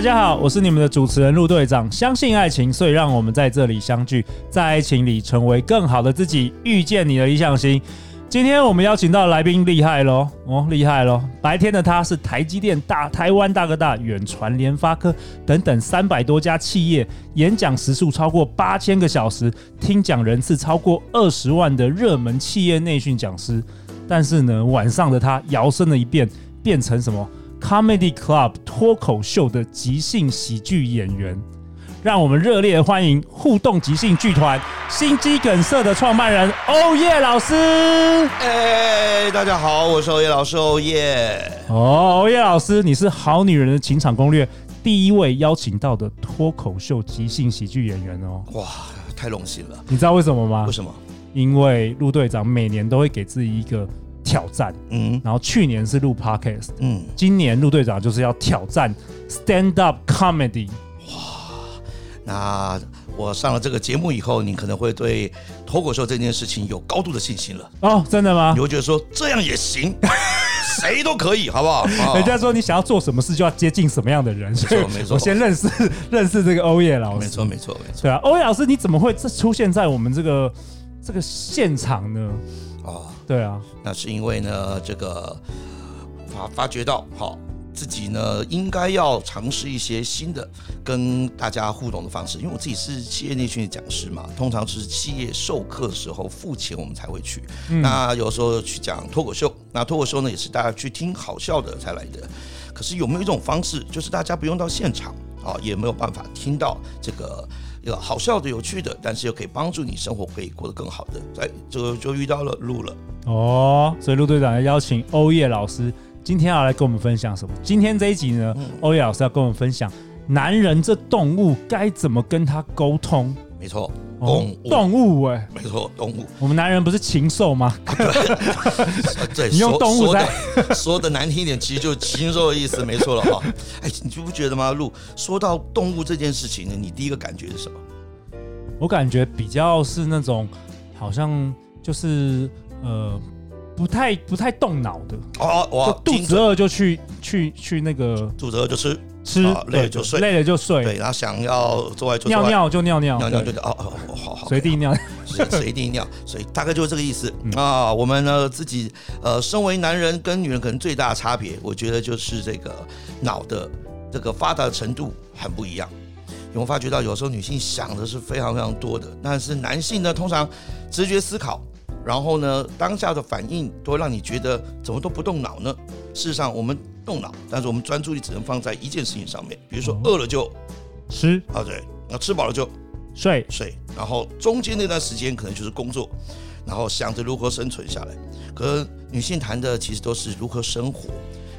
大家好，我是你们的主持人陆队长。相信爱情，所以让我们在这里相聚，在爱情里成为更好的自己，遇见你的理想型。今天我们邀请到来宾厉害喽，哦，厉害喽！白天的他是台积电大、台湾大哥大、远传、联发科等等三百多家企业，演讲时数超过八千个小时，听讲人次超过二十万的热门企业内训讲师。但是呢，晚上的他摇身了一变，变成什么？Comedy Club 脱口秀的即兴喜剧演员，让我们热烈欢迎互动即兴剧团心肌梗塞的创办人欧耶老师。哎，大家好，我是欧耶老师，欧耶。哦，欧叶老师，你是好女人的情场攻略第一位邀请到的脱口秀即兴喜剧演员哦。哇，太荣幸了。你知道为什么吗？为什么？因为陆队长每年都会给自己一个。挑战，嗯，然后去年是录 Podcast，嗯，今年陆队长就是要挑战 Stand Up Comedy。哇，那我上了这个节目以后，你可能会对脱口秀这件事情有高度的信心了。哦，真的吗？你会觉得说这样也行，谁都可以，好不好？人家说你想要做什么事，就要接近什么样的人。没错，没错。我先认识 认识这个欧叶老师。没错，没错，没错。对啊，欧叶老师，你怎么会这出现在我们这个这个现场呢？哦，对啊，那是因为呢，这个发发觉到，好，自己呢应该要尝试一些新的跟大家互动的方式。因为我自己是企业内训的讲师嘛，通常是企业授课的时候付钱我们才会去。嗯、那有时候去讲脱口秀，那脱口秀呢也是大家去听好笑的才来的。可是有没有一种方式，就是大家不用到现场啊，也没有办法听到这个？有好笑的、有趣的，但是又可以帮助你生活可以过得更好的，在这个就遇到了鹿了哦。所以陆队长要邀请欧叶老师，今天要来跟我们分享什么？今天这一集呢，欧叶老师要跟我们分享，男人这动物该怎么跟他沟通？没错。动动物哎，没错，动物。我们男人不是禽兽吗？对，你用动物在说的难听一点，其实就是禽兽的意思，没错了哈。哎，你就不觉得吗？鹿，说到动物这件事情呢，你第一个感觉是什么？我感觉比较是那种，好像就是呃，不太不太动脑的哦。我肚子饿就去去去那个，肚子饿就吃。吃累了就睡，累了就睡。对，然后想要做爱就尿尿就尿尿，尿尿就哦哦，好好，随地尿，随地尿，所以大概就是这个意思啊。我们呢自己呃，身为男人跟女人可能最大的差别，我觉得就是这个脑的这个发达程度很不一样。有发觉到有时候女性想的是非常非常多的，但是男性呢通常直觉思考，然后呢当下的反应都会让你觉得怎么都不动脑呢？事实上我们。动脑，但是我们专注力只能放在一件事情上面，比如说饿了就吃啊，对，那吃饱了就睡睡，然后中间那段时间可能就是工作，然后想着如何生存下来。可是女性谈的其实都是如何生活，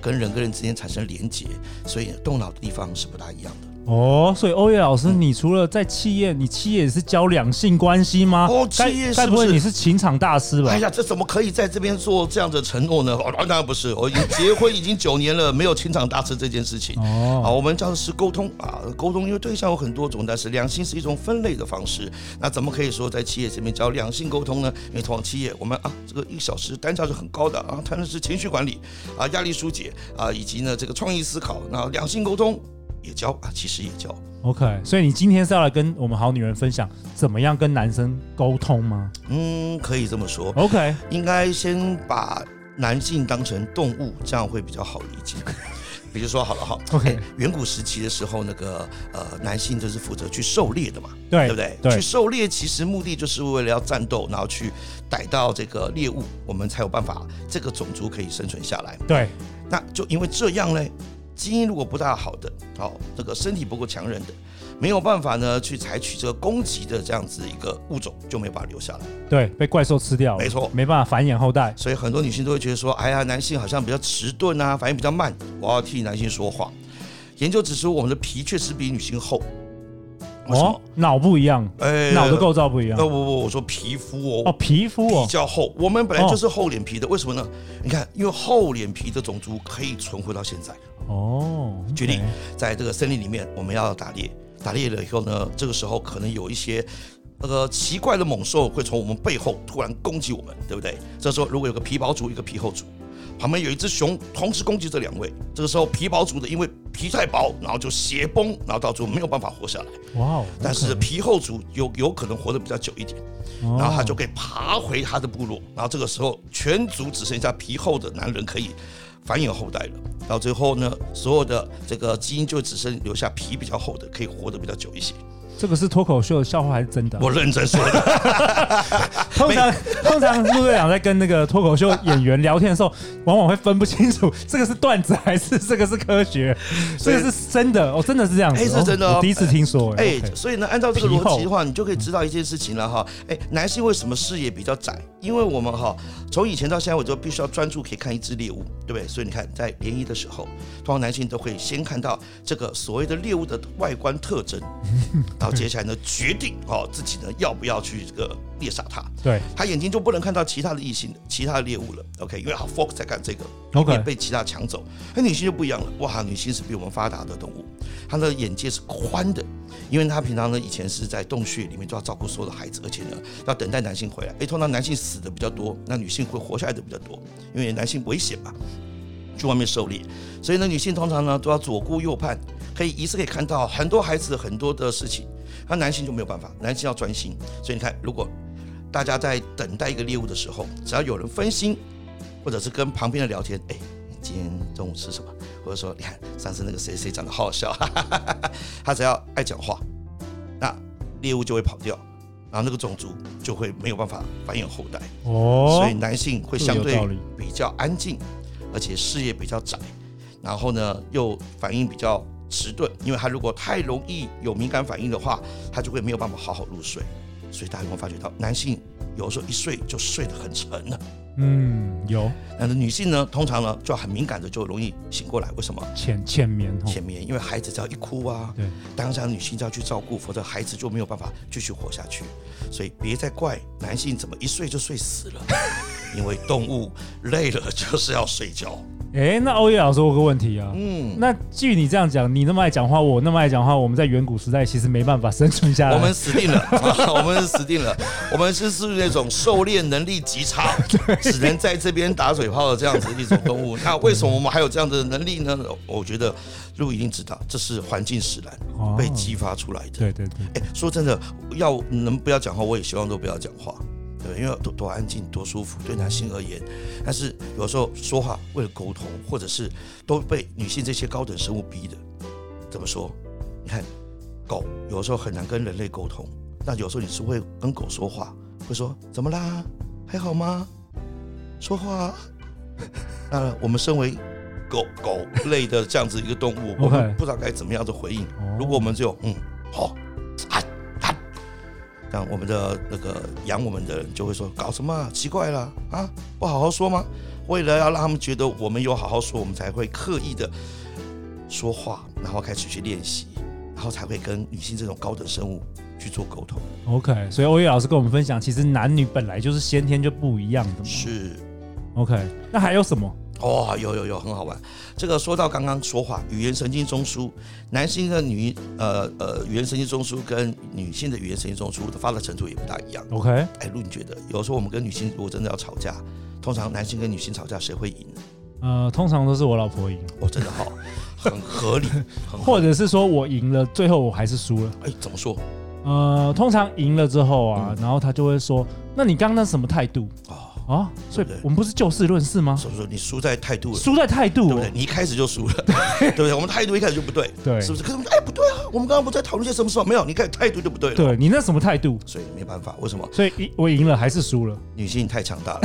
跟人跟人之间产生连结，所以动脑的地方是不大一样的。哦，所以欧叶老师，你除了在企业，你企业也是教两性关系吗？哦，企业该不会你是情场大师吧？哎呀，这怎么可以在这边做这样的承诺呢？哦，当然不是，我已经结婚已经九年了，没有情场大师这件事情。哦，好，我们教的是沟通啊，沟通因为对象有很多种，但是两性是一种分类的方式。那怎么可以说在企业这边教两性沟通呢？因为通常企业我们啊，这个一小时单价是很高的啊，谈的是情绪管理啊，压力疏解啊，以及呢这个创意思考。那两性沟通。也教啊，其实也教。OK，所以你今天是要来跟我们好女人分享怎么样跟男生沟通吗？嗯，可以这么说。OK，应该先把男性当成动物，这样会比较好理解。比如说，好了哈，OK，远古时期的时候，那个呃，男性就是负责去狩猎的嘛，对，对不对？对，去狩猎其实目的就是为了要战斗，然后去逮到这个猎物，我们才有办法这个种族可以生存下来。对，那就因为这样呢。基因如果不大好的，好、哦、这个身体不够强韧的，没有办法呢去采取这个攻击的这样子一个物种，就没办法留下来。对，被怪兽吃掉了。没错，没办法繁衍后代。所以很多女性都会觉得说，哎呀，男性好像比较迟钝啊，反应比较慢。我要替男性说话。研究指出，我们的皮确实比女性厚。哦，脑不一样，哎，脑的构造不一样。不不不，我说皮肤哦，哦，皮肤哦，比较厚。我们本来就是厚脸皮的，为什么呢？你看，因为厚脸皮的种族可以存活到现在。哦，举例，在这个森林里面，我们要打猎，打猎了以后呢，这个时候可能有一些那个奇怪的猛兽会从我们背后突然攻击我们，对不对？这时候如果有个皮薄族，一个皮厚族。旁边有一只熊，同时攻击这两位。这个时候，皮薄族的因为皮太薄，然后就血崩，然后到最后没有办法活下来。哇！但是皮厚族有有可能活得比较久一点，然后他就可以爬回他的部落。然后这个时候，全族只剩下皮厚的男人可以繁衍后代了。到最后呢，所有的这个基因就只剩留下皮比较厚的，可以活得比较久一些。这个是脱口秀的笑话还是真的？我认真说的。通常通常陆队长在跟那个脱口秀演员聊天的时候，往往会分不清楚这个是段子还是这个是科学，这个是真的哦，真的是这样子。哎，是真的，我第一次听说。哎，所以呢，按照这个逻辑的话，你就可以知道一件事情了哈。哎，男性为什么视野比较窄？因为我们哈从以前到现在，我就必须要专注可以看一只猎物，对不对？所以你看，在联谊的时候，通常男性都会先看到这个所谓的猎物的外观特征。然后接下来呢，决定哦自己呢要不要去这个猎杀它。对，他眼睛就不能看到其他的异性其他的猎物了。OK，因为好 focus 在干这个，OK，被其他抢走。那女性就不一样了，哇，女性是比我们发达的动物，她的眼界是宽的，因为她平常呢以前是在洞穴里面就要照顾所有的孩子，而且呢要等待男性回来。哎，通常男性死的比较多，那女性会活下来的比较多，因为男性危险嘛，去外面狩猎，所以呢女性通常呢都要左顾右盼，可以一次可以看到很多孩子很多的事情。那男性就没有办法，男性要专心。所以你看，如果大家在等待一个猎物的时候，只要有人分心，或者是跟旁边的聊天，哎，你今天中午吃什么？或者说，你看上次那个谁谁长得好好笑，哈哈哈哈，他只要爱讲话，那猎物就会跑掉，然后那个种族就会没有办法繁衍后代。哦，所以男性会相对比较安静，而且视野比较窄，然后呢又反应比较。迟钝，因为他如果太容易有敏感反应的话，他就会没有办法好好入睡。所以大家有没有发觉到，男性有时候一睡就睡得很沉了。嗯，有。但是女性呢，通常呢就很敏感的，就容易醒过来。为什么？浅浅眠。浅眠，因为孩子只要一哭啊，对，当下女性就要去照顾，否则孩子就没有办法继续活下去。所以别再怪男性怎么一睡就睡死了，因为动物累了就是要睡觉。哎，那欧耶老师，我有个问题啊。嗯，那据你这样讲，你那么爱讲话，我那么爱讲话，我们在远古时代其实没办法生存下来。我们死定了，我们死定了。我们是是那种狩猎能力极差，只能在这边打嘴炮的这样子一种动物。那为什么我们还有这样的能力呢？我觉得路一定知道，这是环境使然被激发出来的。对对对。哎，说真的，要能不要讲话，我也希望都不要讲话。对，因为多多安静，多舒服，对男性而言。但是有时候说话为了沟通，或者是都被女性这些高等生物逼的。怎么说？你看，狗有时候很难跟人类沟通，那有时候你是会跟狗说话，会说怎么啦？还好吗？说话。那我们身为狗狗类的这样子一个动物，我们不知道该怎么样的回应。如果我们只有嗯好。像我们的那个养我们的人就会说，搞什么啊？奇怪了啊，不好好说吗？为了要让他们觉得我们有好好说，我们才会刻意的说话，然后开始去练习，然后才会跟女性这种高等生物去做沟通。OK，所以欧叶老师跟我们分享，其实男女本来就是先天就不一样的嘛。是。OK，那还有什么？哦，有有有，很好玩。这个说到刚刚说话，语言神经中枢，男性的女呃呃语言神经中枢跟女性的语言神经中枢的发达程度也不大一样。OK，哎，陆，你觉得有时候我们跟女性如果真的要吵架，通常男性跟女性吵架谁会赢？呃，通常都是我老婆赢。哦，真的好，很合理。很合理或者是说我赢了，最后我还是输了。哎，怎么说？呃，通常赢了之后啊，嗯、然后他就会说：“那你刚刚那什么态度？”哦。啊，所以我们不是就事论事吗？所以说你输在态度了，输在态度，对不对？你一开始就输了，对 不对？我们态度一开始就不对，对，是不是？可是哎，不对啊，我们刚刚不在讨论些什么事吗？没有，你看态度就不对了。对，你那什么态度？所以没办法，为什么？所以我赢了还是输了？女性太强大了，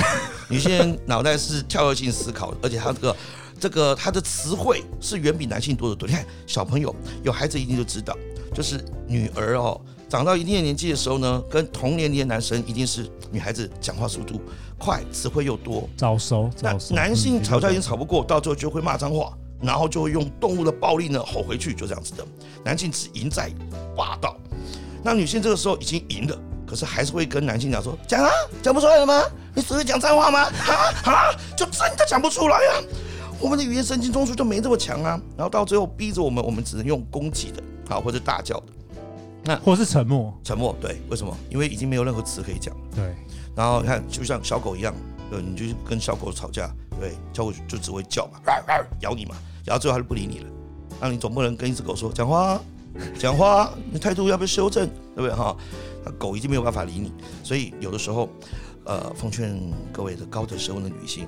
女性脑袋是跳跃性思考，而且她这个这个她的词汇是远比男性多得多。你看小朋友有孩子一定就知道，就是女儿哦。长到一定的年纪的时候呢，跟同年龄的男生一定是女孩子讲话速度快，词汇又多，早熟。那男性吵架已经吵不过，到最后就会骂脏话，然后就会用动物的暴力呢吼回去，就这样子的。男性只赢在霸道，那女性这个时候已经赢了，可是还是会跟男性讲说：“讲啊，讲不出来了吗？你只会讲脏话吗？啊啊，就真的讲不出来啊！我们的语言神经中枢就没这么强啊。然后到最后逼着我们，我们只能用攻击的，好或者大叫的，那或是沉默，沉默。对，为什么？因为已经没有任何词可以讲。对。然后你看，就像小狗一样，对，你就跟小狗吵架，对，小狗就只会叫嘛，咬你嘛，咬到最后它就不理你了。那你总不能跟一只狗说讲话，讲话，你态度要不要修正，对不对哈？那狗已经没有办法理你，所以有的时候，呃，奉劝各位的高等生物的女性，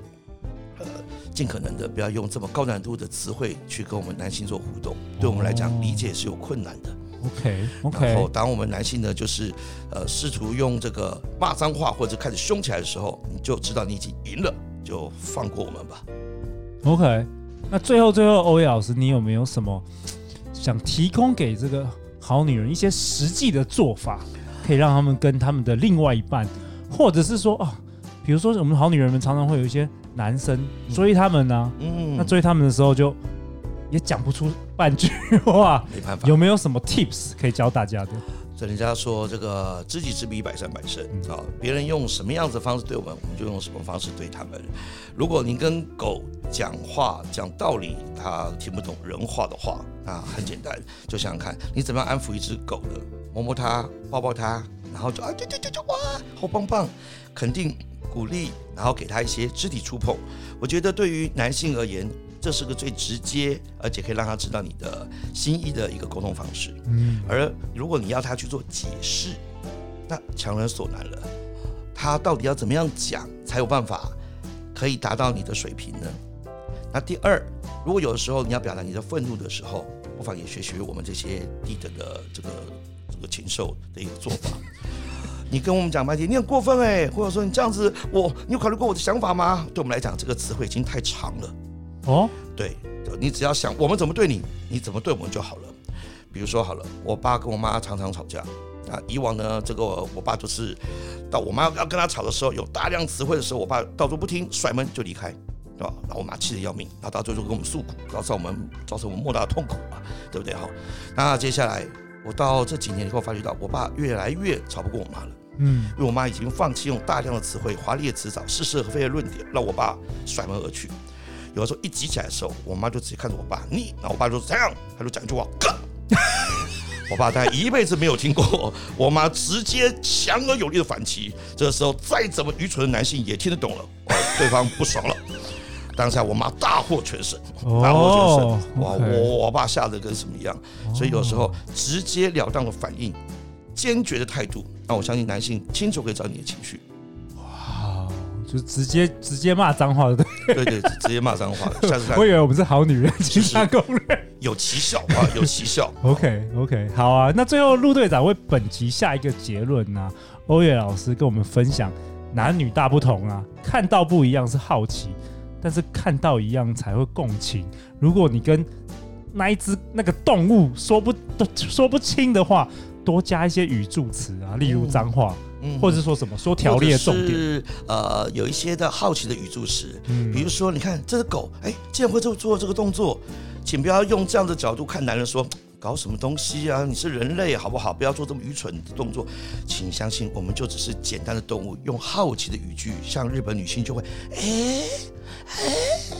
呃，尽可能的不要用这么高难度的词汇去跟我们男性做互动，对我们来讲理解是有困难的。OK OK。然后当我们男性呢，就是呃试图用这个骂脏话或者开始凶起来的时候，你就知道你已经赢了，就放过我们吧。OK。那最后最后，欧耶老师，你有没有什么想提供给这个好女人一些实际的做法，可以让他们跟他们的另外一半，或者是说啊，比如说我们好女人们常常会有一些男生追他们呢、啊，嗯，那追他们的时候就也讲不出半句话，没办法，有没有什么 tips 可以教大家的？所以人家说这个知己知彼，百战百胜啊！别人用什么样子的方式对我们，我们就用什么方式对他们。如果你跟狗讲话讲道理，它听不懂人话的话，那很简单，就想想看你怎么样安抚一只狗的，摸摸它，抱抱它，然后就啊对对对对哇，好棒棒，肯定鼓励，然后给它一些肢体触碰。我觉得对于男性而言，这是个最直接，而且可以让他知道你的心意的一个沟通方式。嗯，而如果你要他去做解释，那强人所难了。他到底要怎么样讲才有办法可以达到你的水平呢？那第二，如果有的时候你要表达你的愤怒的时候，不妨也学学我们这些低等的这个这个禽兽的一个做法。你跟我们讲半天，你很过分哎，或者说你这样子，我你有考虑过我的想法吗？对我们来讲，这个词汇已经太长了。哦，对，你只要想我们怎么对你，你怎么对我们就好了。比如说好了，我爸跟我妈常常吵架啊。以往呢，这个我爸就是到我妈要跟他吵的时候，有大量词汇的时候，我爸到处不听，甩门就离开，对吧？然后我妈气得要命，然后到最后跟我们诉苦，造成我们造成我们莫大的痛苦啊，对不对？哈，那接下来我到这几年以后发觉到，我爸越来越吵不过我妈了，嗯，因为我妈已经放弃用大量的词汇、华丽的辞藻、似是而非的论点，让我爸甩门而去。有的时候一急起来的时候，我妈就直接看着我爸，你，然后我爸就说这样，他就讲一句话，哥。我爸大概一辈子没有听过我妈直接强而有力的反击，这个时候再怎么愚蠢的男性也听得懂了，对方不爽了，当下我妈大获全胜，大获全胜，哇，我我爸吓得跟什么一样，所以有时候直截了当的反应，坚决的态度，那我相信男性清楚可以找你的情绪。就直接直接骂脏话的，对对对，直接骂脏话的。下次看，我以为我们是好女人，情杀攻略有奇效啊，有奇效。OK OK，好啊。那最后陆队长为本集下一个结论呢、啊？欧月老师跟我们分享，男女大不同啊，看到不一样是好奇，但是看到一样才会共情。如果你跟那一只那个动物说不都说不清的话，多加一些语助词啊，例如脏话。嗯或者是说什么说条例的重点，是呃有一些的好奇的语助词，嗯，比如说你看这只狗，哎，竟然会做做这个动作，请不要用这样的角度看男人说搞什么东西啊，你是人类好不好？不要做这么愚蠢的动作，请相信我们就只是简单的动物，用好奇的语句，像日本女性就会，哎哎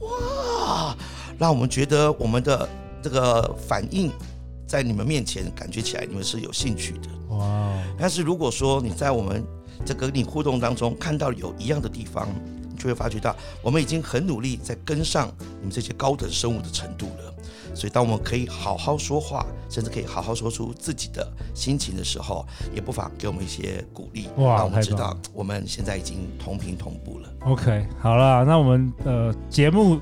哇，让我们觉得我们的这个反应。在你们面前，感觉起来你们是有兴趣的。哇！但是如果说你在我们这个跟你互动当中看到有一样的地方，你就会发觉到我们已经很努力在跟上你们这些高等生物的程度了。所以，当我们可以好好说话，甚至可以好好说出自己的心情的时候，也不妨给我们一些鼓励，哇，让我们知道我们现在已经同频同步了。OK，好了，那我们呃节目。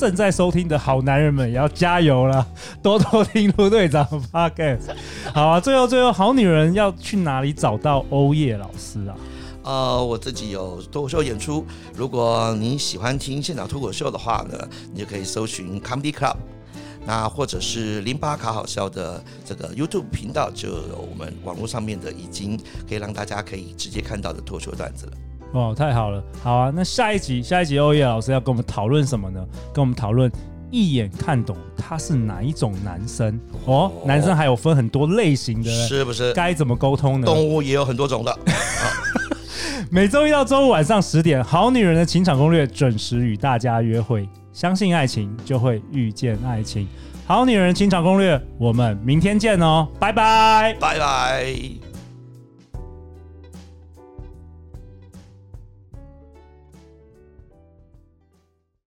正在收听的好男人们也要加油了，多多听陆队长 p o c a s t。好啊，最后最后，好女人要去哪里找到欧耶老师啊？呃，我自己有脱口秀演出，如果你喜欢听现场脱口秀的话呢，你就可以搜寻 Comedy Club，那或者是零八卡好笑的这个 YouTube 频道，就有我们网络上面的已经可以让大家可以直接看到的脱口秀段子了。哦，太好了，好啊！那下一集，下一集欧耶老师要跟我们讨论什么呢？跟我们讨论一眼看懂他是哪一种男生哦。男生还有分很多类型的，是不是？该怎么沟通呢？动物也有很多种的。每周一到周五晚上十点，《好女人的情场攻略》准时与大家约会。相信爱情，就会遇见爱情。好女人情场攻略，我们明天见哦，拜拜，拜拜。